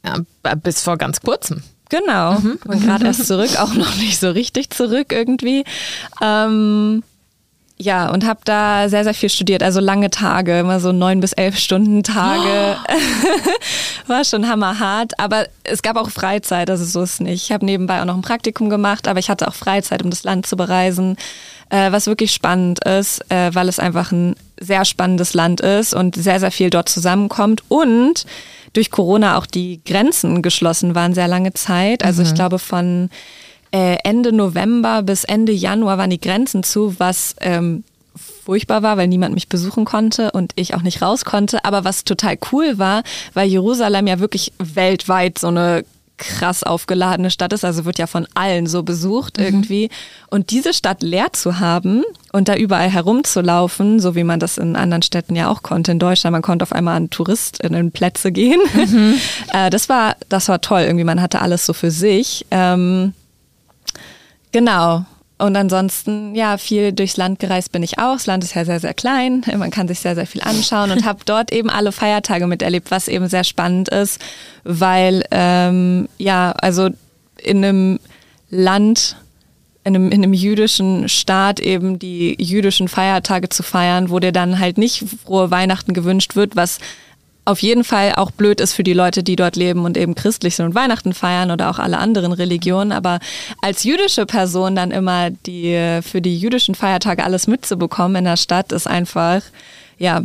Ja, bis vor ganz kurzem. Genau. Mhm. Und gerade erst zurück, auch noch nicht so richtig zurück irgendwie. Ähm, ja, und habe da sehr, sehr viel studiert, also lange Tage, immer so neun bis elf Stunden Tage. Oh. (gasps) (laughs) War schon hammerhart, aber es gab auch Freizeit, also so ist es nicht. Ich habe nebenbei auch noch ein Praktikum gemacht, aber ich hatte auch Freizeit, um das Land zu bereisen, äh, was wirklich spannend ist, äh, weil es einfach ein sehr spannendes Land ist und sehr, sehr viel dort zusammenkommt und durch Corona auch die Grenzen geschlossen waren sehr lange Zeit. Also mhm. ich glaube von äh, Ende November bis Ende Januar waren die Grenzen zu, was ähm, furchtbar war, weil niemand mich besuchen konnte und ich auch nicht raus konnte. Aber was total cool war, weil Jerusalem ja wirklich weltweit so eine krass aufgeladene Stadt ist, also wird ja von allen so besucht mhm. irgendwie. Und diese Stadt leer zu haben und da überall herumzulaufen, so wie man das in anderen Städten ja auch konnte in Deutschland, man konnte auf einmal an TouristInnen Plätze gehen. Mhm. (laughs) äh, das war, das war toll. Irgendwie, man hatte alles so für sich. Ähm, Genau. Und ansonsten, ja, viel durchs Land gereist bin ich auch. Das Land ist ja sehr, sehr klein. Man kann sich sehr, sehr viel anschauen und habe dort eben alle Feiertage miterlebt, was eben sehr spannend ist, weil, ähm, ja, also in einem Land, in einem, in einem jüdischen Staat eben die jüdischen Feiertage zu feiern, wo dir dann halt nicht frohe Weihnachten gewünscht wird, was auf jeden Fall auch blöd ist für die Leute, die dort leben und eben christlich sind und Weihnachten feiern oder auch alle anderen Religionen. Aber als jüdische Person dann immer die für die jüdischen Feiertage alles mitzubekommen in der Stadt ist einfach, ja,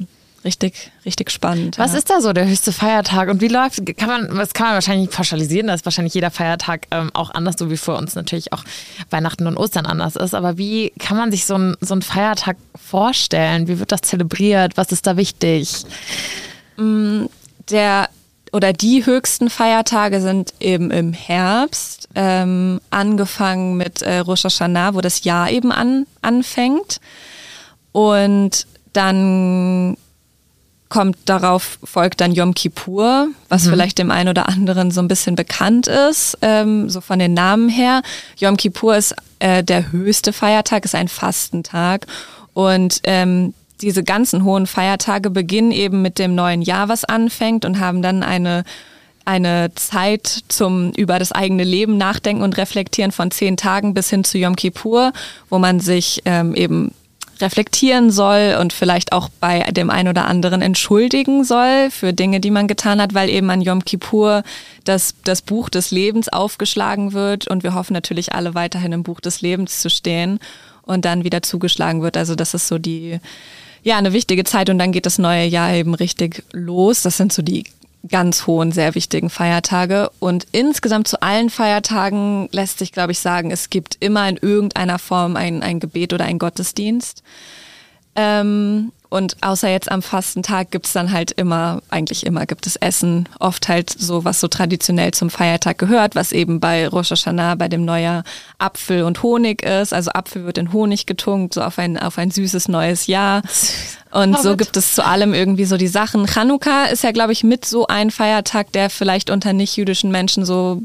richtig, richtig spannend. Was ja. ist da so der höchste Feiertag und wie läuft, kann man, das kann man wahrscheinlich pauschalisieren, dass wahrscheinlich jeder Feiertag ähm, auch anders, so wie für uns natürlich auch Weihnachten und Ostern anders ist. Aber wie kann man sich so, ein, so einen Feiertag vorstellen? Wie wird das zelebriert? Was ist da wichtig? Mm, der oder die höchsten Feiertage sind eben im Herbst, ähm, angefangen mit äh, Rosh Hashanah, wo das Jahr eben an, anfängt. Und dann kommt darauf, folgt dann Yom Kippur, was mhm. vielleicht dem einen oder anderen so ein bisschen bekannt ist, ähm, so von den Namen her. Yom Kippur ist äh, der höchste Feiertag, ist ein Fastentag. Und ähm, diese ganzen hohen Feiertage beginnen eben mit dem neuen Jahr, was anfängt und haben dann eine eine Zeit zum über das eigene Leben nachdenken und reflektieren von zehn Tagen bis hin zu Yom Kippur, wo man sich ähm, eben reflektieren soll und vielleicht auch bei dem einen oder anderen entschuldigen soll für Dinge, die man getan hat, weil eben an Yom Kippur das, das Buch des Lebens aufgeschlagen wird und wir hoffen natürlich alle weiterhin im Buch des Lebens zu stehen und dann wieder zugeschlagen wird. Also das ist so die, ja, eine wichtige Zeit und dann geht das neue Jahr eben richtig los. Das sind so die ganz hohen, sehr wichtigen Feiertage. Und insgesamt zu allen Feiertagen lässt sich, glaube ich, sagen, es gibt immer in irgendeiner Form ein, ein Gebet oder ein Gottesdienst. Ähm, und außer jetzt am Fastentag gibt's dann halt immer, eigentlich immer gibt es Essen, oft halt so, was so traditionell zum Feiertag gehört, was eben bei Rosh Hashanah, bei dem Neujahr Apfel und Honig ist. Also Apfel wird in Honig getunkt, so auf ein, auf ein süßes neues Jahr. (laughs) Und so gibt es zu allem irgendwie so die Sachen. Chanukka ist ja, glaube ich, mit so ein Feiertag, der vielleicht unter nicht-jüdischen Menschen so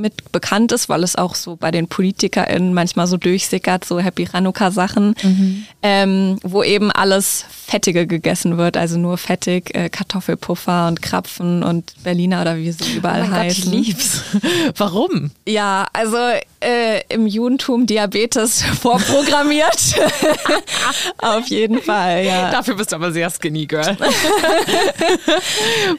mit bekannt ist, weil es auch so bei den PolitikerInnen manchmal so durchsickert, so Happy Hanukkah-Sachen, mhm. ähm, wo eben alles Fettige gegessen wird, also nur fettig, äh, Kartoffelpuffer und Krapfen und Berliner oder wie sie überall oh heißen. Gott, ich lieb's. (laughs) Warum? Ja, also äh, im Judentum Diabetes (laughs) vorprogrammiert. (laughs) Auf jeden Fall, ja. Dafür bist du aber sehr skinny, Girl.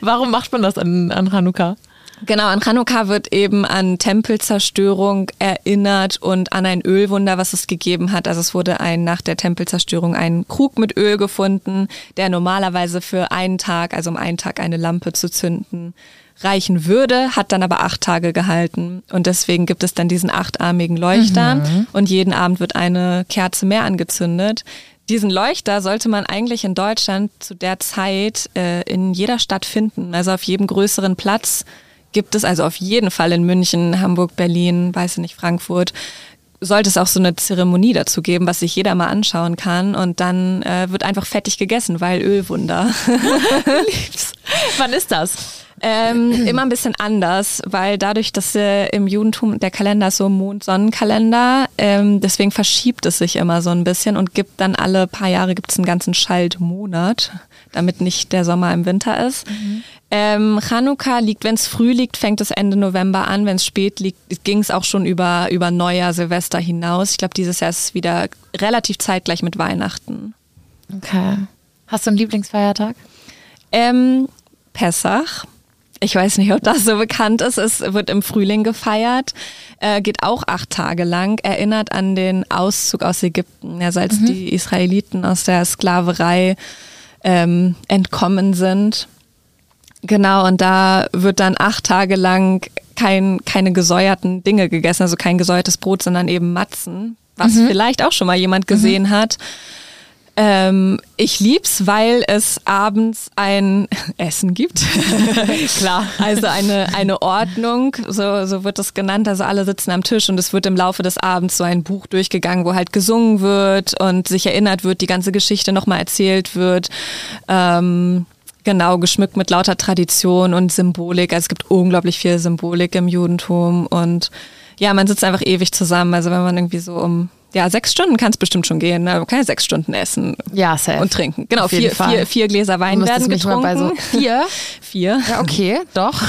Warum macht man das an, an Hanukkah? Genau, an Chanukka wird eben an Tempelzerstörung erinnert und an ein Ölwunder, was es gegeben hat. Also es wurde ein nach der Tempelzerstörung ein Krug mit Öl gefunden, der normalerweise für einen Tag, also um einen Tag eine Lampe zu zünden, reichen würde, hat dann aber acht Tage gehalten. Und deswegen gibt es dann diesen achtarmigen Leuchter mhm. und jeden Abend wird eine Kerze mehr angezündet diesen Leuchter sollte man eigentlich in Deutschland zu der Zeit äh, in jeder Stadt finden. Also auf jedem größeren Platz gibt es, also auf jeden Fall in München, Hamburg, Berlin, weiß ich nicht, Frankfurt, sollte es auch so eine Zeremonie dazu geben, was sich jeder mal anschauen kann. Und dann äh, wird einfach fettig gegessen, weil Ölwunder. (laughs) (laughs) Wann ist das? Ähm, immer ein bisschen anders, weil dadurch, dass äh, im Judentum der Kalender ist so Mond-Sonnenkalender, ähm, deswegen verschiebt es sich immer so ein bisschen und gibt dann alle paar Jahre gibt es einen ganzen Schaltmonat, damit nicht der Sommer im Winter ist. Mhm. Ähm, Chanukka liegt, wenn es früh liegt, fängt es Ende November an. Wenn es spät liegt, ging es auch schon über, über Neujahr, Silvester hinaus. Ich glaube, dieses Jahr ist es wieder relativ zeitgleich mit Weihnachten. Okay. Hast du einen Lieblingsfeiertag? Ähm, Pessach. Ich weiß nicht, ob das so bekannt ist. Es wird im Frühling gefeiert, äh, geht auch acht Tage lang, erinnert an den Auszug aus Ägypten, also als mhm. die Israeliten aus der Sklaverei ähm, entkommen sind. Genau, und da wird dann acht Tage lang kein, keine gesäuerten Dinge gegessen, also kein gesäuertes Brot, sondern eben Matzen, was mhm. vielleicht auch schon mal jemand gesehen mhm. hat. Ähm, ich lieb's, weil es abends ein (laughs) Essen gibt. (laughs) Klar. Also eine, eine Ordnung, so, so wird es genannt. Also alle sitzen am Tisch und es wird im Laufe des Abends so ein Buch durchgegangen, wo halt gesungen wird und sich erinnert wird, die ganze Geschichte nochmal erzählt wird. Ähm, Genau, geschmückt mit lauter Tradition und Symbolik. Also es gibt unglaublich viel Symbolik im Judentum und ja, man sitzt einfach ewig zusammen. Also wenn man irgendwie so um ja, sechs Stunden kann es bestimmt schon gehen. Ne? Man kann ja sechs Stunden essen ja, safe. und trinken. Genau, vier, vier, vier Gläser Wein werden getrunken. Bei so vier? (laughs) vier. Ja, okay, doch.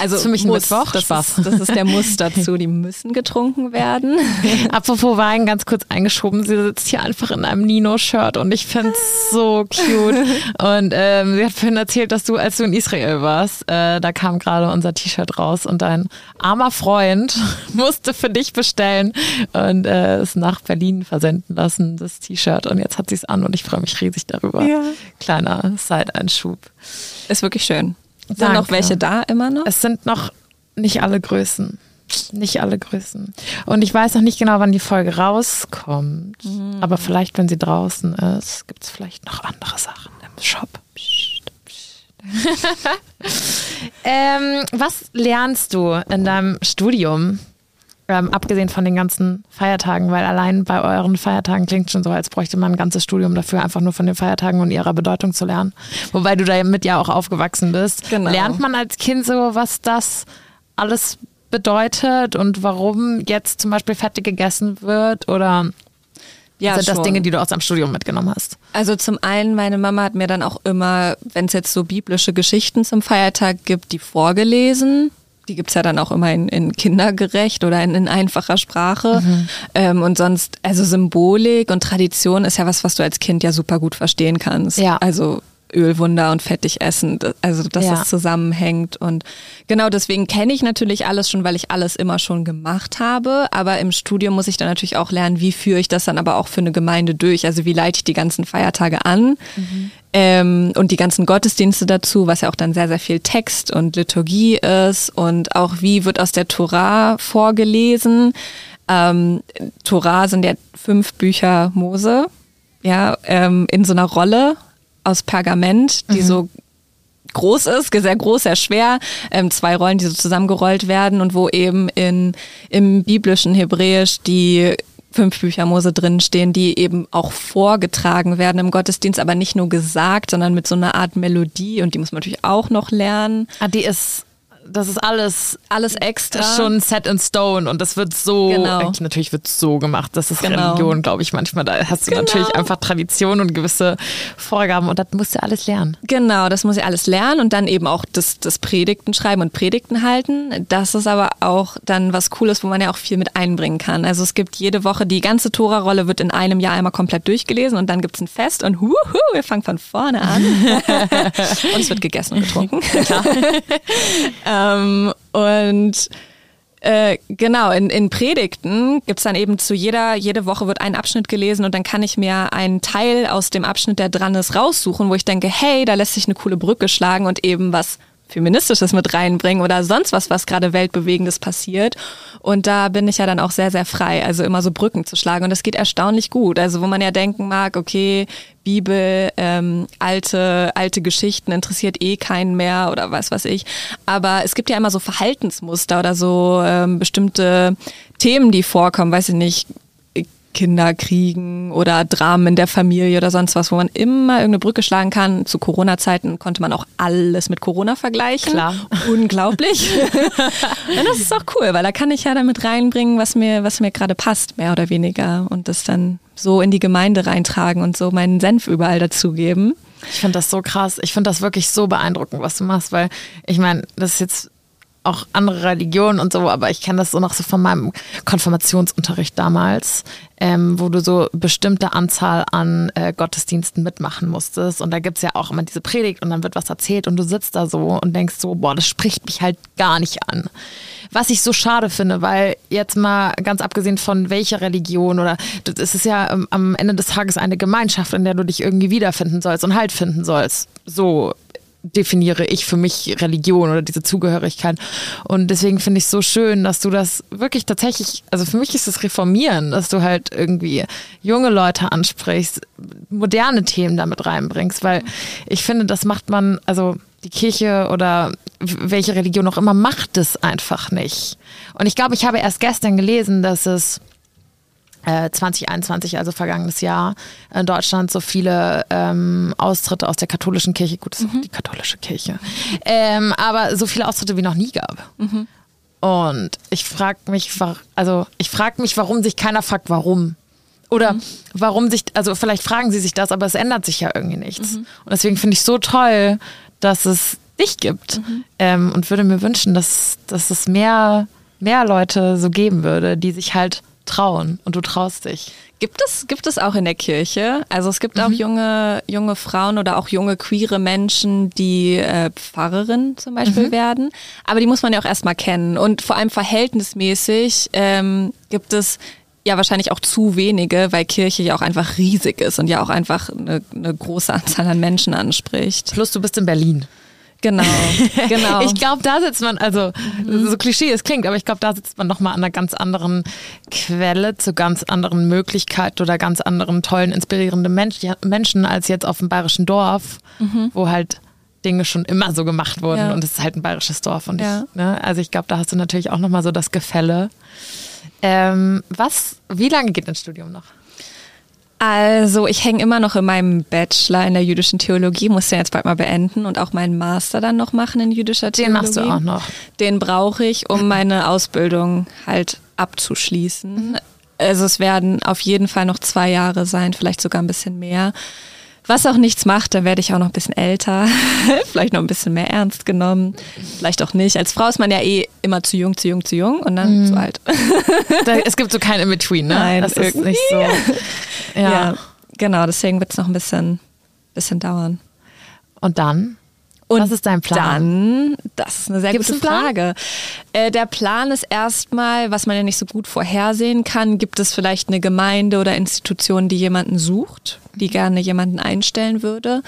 Also für mich ein muss, Mittwoch. Das Spaß. Ist, das ist der Muss dazu. Die müssen getrunken werden. (laughs) Apropos Wein, ganz kurz eingeschoben. Sie sitzt hier einfach in einem Nino-Shirt und ich finde es so cute. Und ähm, sie hat vorhin erzählt, dass du, als du in Israel warst, äh, da kam gerade unser T-Shirt raus und dein armer Freund (laughs) musste für dich bestellen und äh, ist nach Berlin versenden lassen, das T-Shirt. Und jetzt hat sie es an und ich freue mich riesig darüber. Ja. Kleiner Side-Einschub. Ist wirklich schön. Sind Danke. noch welche da immer noch? Es sind noch nicht alle Größen. Nicht alle Größen. Und ich weiß noch nicht genau, wann die Folge rauskommt. Mhm. Aber vielleicht, wenn sie draußen ist, gibt es vielleicht noch andere Sachen im Shop. Psst, psst. (laughs) ähm, was lernst du in deinem Studium? Ähm, abgesehen von den ganzen Feiertagen, weil allein bei euren Feiertagen klingt schon so, als bräuchte man ein ganzes Studium dafür, einfach nur von den Feiertagen und ihrer Bedeutung zu lernen. Wobei du damit ja auch aufgewachsen bist. Genau. Lernt man als Kind so, was das alles bedeutet und warum jetzt zum Beispiel fettig gegessen wird oder ja, sind das schon. Dinge, die du aus deinem Studium mitgenommen hast? Also zum einen, meine Mama hat mir dann auch immer, wenn es jetzt so biblische Geschichten zum Feiertag gibt, die vorgelesen die gibt's ja dann auch immer in, in kindergerecht oder in, in einfacher Sprache. Mhm. Ähm, und sonst, also Symbolik und Tradition ist ja was, was du als Kind ja super gut verstehen kannst. Ja. Also Ölwunder und fettig essen, also dass ja. das zusammenhängt. Und genau deswegen kenne ich natürlich alles schon, weil ich alles immer schon gemacht habe. Aber im Studium muss ich dann natürlich auch lernen, wie führe ich das dann aber auch für eine Gemeinde durch. Also wie leite ich die ganzen Feiertage an mhm. ähm, und die ganzen Gottesdienste dazu, was ja auch dann sehr, sehr viel Text und Liturgie ist. Und auch wie wird aus der Torah vorgelesen. Ähm, Torah sind ja fünf Bücher Mose, ja, ähm, in so einer Rolle aus Pergament, die mhm. so groß ist, sehr groß, sehr schwer, ähm, zwei Rollen, die so zusammengerollt werden und wo eben in, im biblischen Hebräisch die fünf Bücher Mose drinstehen, die eben auch vorgetragen werden im Gottesdienst, aber nicht nur gesagt, sondern mit so einer Art Melodie und die muss man natürlich auch noch lernen. Ah, die ist das ist alles, alles extra. Schon set in stone und das wird so, genau. natürlich wird so gemacht. Das ist genau. Religion, glaube ich, manchmal. Da hast du genau. natürlich einfach Tradition und gewisse Vorgaben und das musst du alles lernen. Genau, das muss ich alles lernen und dann eben auch das, das Predigten schreiben und Predigten halten. Das ist aber auch dann was Cooles, wo man ja auch viel mit einbringen kann. Also es gibt jede Woche, die ganze Tora-Rolle wird in einem Jahr einmal komplett durchgelesen und dann gibt es ein Fest und huhu, wir fangen von vorne an. (laughs) und es wird gegessen und getrunken. (laughs) (laughs) Ähm, und äh, genau, in, in Predigten gibt's dann eben zu jeder, jede Woche wird ein Abschnitt gelesen und dann kann ich mir einen Teil aus dem Abschnitt, der dran ist, raussuchen, wo ich denke, hey, da lässt sich eine coole Brücke schlagen und eben was Feministisches mit reinbringen oder sonst was, was gerade Weltbewegendes passiert. Und da bin ich ja dann auch sehr, sehr frei, also immer so Brücken zu schlagen. Und das geht erstaunlich gut. Also wo man ja denken mag, okay, Bibel, ähm, alte, alte Geschichten interessiert eh keinen mehr oder was weiß ich. Aber es gibt ja immer so Verhaltensmuster oder so ähm, bestimmte Themen, die vorkommen, weiß ich nicht, Kinder kriegen oder Dramen in der Familie oder sonst was, wo man immer irgendeine Brücke schlagen kann. Zu Corona-Zeiten konnte man auch alles mit Corona vergleichen. Klar. Unglaublich. (laughs) und das ist auch cool, weil da kann ich ja damit reinbringen, was mir, was mir gerade passt, mehr oder weniger. Und das dann so in die Gemeinde reintragen und so meinen Senf überall dazugeben. Ich finde das so krass. Ich finde das wirklich so beeindruckend, was du machst, weil ich meine, das ist jetzt auch andere Religionen und so, aber ich kenne das so noch so von meinem Konfirmationsunterricht damals, ähm, wo du so bestimmte Anzahl an äh, Gottesdiensten mitmachen musstest. Und da gibt's ja auch immer diese Predigt und dann wird was erzählt und du sitzt da so und denkst so, boah, das spricht mich halt gar nicht an. Was ich so schade finde, weil jetzt mal ganz abgesehen von welcher Religion oder es ist ja ähm, am Ende des Tages eine Gemeinschaft, in der du dich irgendwie wiederfinden sollst und Halt finden sollst. So definiere ich für mich Religion oder diese Zugehörigkeit. Und deswegen finde ich es so schön, dass du das wirklich tatsächlich, also für mich ist es Reformieren, dass du halt irgendwie junge Leute ansprichst, moderne Themen damit reinbringst, weil ich finde, das macht man, also die Kirche oder welche Religion auch immer macht es einfach nicht. Und ich glaube, ich habe erst gestern gelesen, dass es 2021, äh, also vergangenes Jahr, in Deutschland so viele ähm, Austritte aus der katholischen Kirche, gut, das ist mhm. auch die katholische Kirche, ähm, aber so viele Austritte wie noch nie gab. Mhm. Und ich frage mich, also ich frage mich, warum sich keiner fragt, warum. Oder mhm. warum sich, also vielleicht fragen sie sich das, aber es ändert sich ja irgendwie nichts. Mhm. Und deswegen finde ich so toll, dass es dich gibt. Mhm. Ähm, und würde mir wünschen, dass, dass es mehr, mehr Leute so geben würde, die sich halt trauen und du traust dich. Gibt es, gibt es auch in der Kirche? Also es gibt mhm. auch junge, junge Frauen oder auch junge queere Menschen, die äh, Pfarrerin zum Beispiel mhm. werden. Aber die muss man ja auch erstmal kennen. Und vor allem verhältnismäßig ähm, gibt es ja wahrscheinlich auch zu wenige, weil Kirche ja auch einfach riesig ist und ja auch einfach eine, eine große Anzahl an Menschen anspricht. Plus du bist in Berlin. Genau, (laughs) genau. ich glaube, da sitzt man, also mhm. so klischee es klingt, aber ich glaube, da sitzt man nochmal an einer ganz anderen Quelle zu ganz anderen Möglichkeiten oder ganz anderen tollen, inspirierenden Mensch, Menschen als jetzt auf dem bayerischen Dorf, mhm. wo halt Dinge schon immer so gemacht wurden ja. und es ist halt ein bayerisches Dorf. Und ja. ich, ne, also ich glaube, da hast du natürlich auch nochmal so das Gefälle. Ähm, was, wie lange geht dein Studium noch? Also ich hänge immer noch in meinem Bachelor in der jüdischen Theologie, muss ja jetzt bald mal beenden und auch meinen Master dann noch machen in jüdischer Theologie. Den machst du auch noch. Den brauche ich, um meine Ausbildung halt abzuschließen. Mhm. Also es werden auf jeden Fall noch zwei Jahre sein, vielleicht sogar ein bisschen mehr. Was auch nichts macht, dann werde ich auch noch ein bisschen älter, (laughs) vielleicht noch ein bisschen mehr ernst genommen, vielleicht auch nicht. Als Frau ist man ja eh immer zu jung, zu jung, zu jung und dann mhm. zu alt. es gibt so kein In-Between, ne? Nein, das ist nicht so. (laughs) Ja. ja, genau, deswegen wird es noch ein bisschen, bisschen dauern. Und dann? Und Was ist dein Plan? Dann, das ist eine sehr Gibt's gute Frage. Äh, der Plan ist erstmal, was man ja nicht so gut vorhersehen kann, gibt es vielleicht eine Gemeinde oder Institution, die jemanden sucht, die gerne jemanden einstellen würde.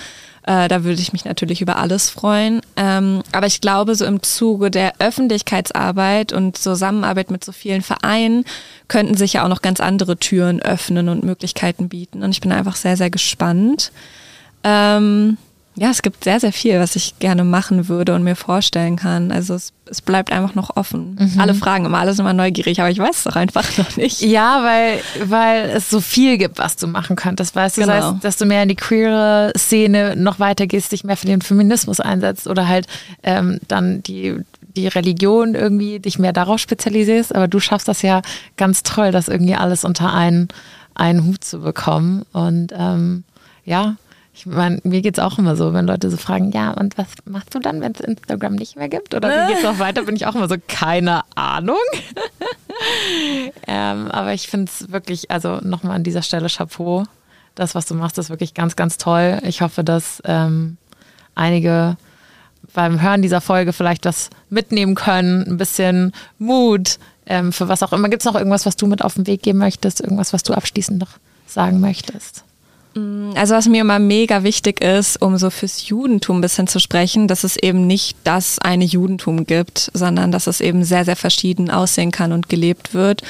Äh, da würde ich mich natürlich über alles freuen. Ähm, aber ich glaube, so im Zuge der Öffentlichkeitsarbeit und Zusammenarbeit mit so vielen Vereinen könnten sich ja auch noch ganz andere Türen öffnen und Möglichkeiten bieten. Und ich bin einfach sehr, sehr gespannt. Ähm, ja, es gibt sehr, sehr viel, was ich gerne machen würde und mir vorstellen kann. Also es, es bleibt einfach noch offen. Mhm. Alle fragen immer, alle sind immer neugierig, aber ich weiß es doch einfach noch nicht. Ja, weil, weil es so viel gibt, was du machen könntest. Weißt du, genau. das heißt, dass du mehr in die queere Szene noch weiter gehst, dich mehr für den Feminismus einsetzt oder halt ähm, dann die, die Religion irgendwie dich mehr darauf spezialisierst. Aber du schaffst das ja ganz toll, das irgendwie alles unter einen, einen Hut zu bekommen. Und ähm, ja, ich meine, mir geht es auch immer so, wenn Leute so fragen, ja, und was machst du dann, wenn es Instagram nicht mehr gibt? Oder wie geht es noch weiter? Bin ich auch immer so, keine Ahnung. (laughs) ähm, aber ich finde es wirklich, also nochmal an dieser Stelle Chapeau. Das, was du machst, ist wirklich ganz, ganz toll. Ich hoffe, dass ähm, einige beim Hören dieser Folge vielleicht was mitnehmen können, ein bisschen Mut ähm, für was auch immer. Gibt es noch irgendwas, was du mit auf den Weg geben möchtest? Irgendwas, was du abschließend noch sagen möchtest? Mm, also was mir immer mega wichtig ist, um so fürs Judentum ein bisschen zu sprechen, dass es eben nicht das eine Judentum gibt, sondern dass es eben sehr, sehr verschieden aussehen kann und gelebt wird.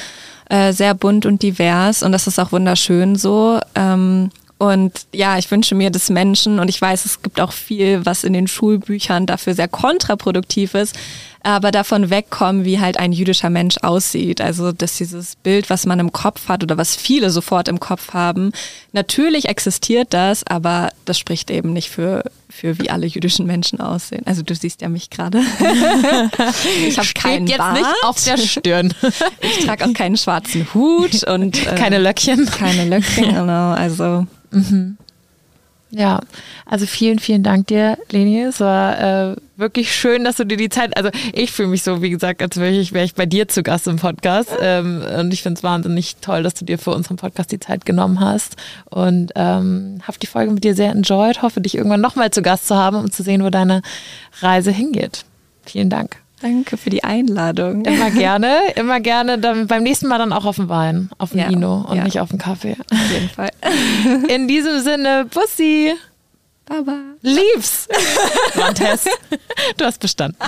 Äh, sehr bunt und divers und das ist auch wunderschön so. Ähm, und ja, ich wünsche mir des Menschen und ich weiß, es gibt auch viel, was in den Schulbüchern dafür sehr kontraproduktiv ist, aber davon wegkommen, wie halt ein jüdischer Mensch aussieht. Also, dass dieses Bild, was man im Kopf hat oder was viele sofort im Kopf haben, natürlich existiert das, aber das spricht eben nicht für, für wie alle jüdischen Menschen aussehen. Also, du siehst ja mich gerade. (laughs) ich habe keinen jetzt Bart. nicht auf der Stirn. (laughs) ich trage auch keinen schwarzen Hut und (laughs) äh, keine Löckchen. Keine Löckchen, genau. Also Mhm. Ja, also vielen, vielen Dank dir, Leni. Es war äh, wirklich schön, dass du dir die Zeit, also ich fühle mich so, wie gesagt, als wäre ich, wär ich bei dir zu Gast im Podcast. Ähm, und ich finde es wahnsinnig toll, dass du dir für unseren Podcast die Zeit genommen hast. Und ähm, habe die Folge mit dir sehr enjoyed. Hoffe, dich irgendwann nochmal zu Gast zu haben, um zu sehen, wo deine Reise hingeht. Vielen Dank. Danke für die Einladung. Immer gerne, immer gerne. Dann beim nächsten Mal dann auch auf den Wein, auf den ja, und ja. nicht auf den Kaffee. Auf jeden Fall. (laughs) In diesem Sinne, Bussi. Baba. Lieb's. (laughs) War ein Test. Du hast bestanden. (laughs)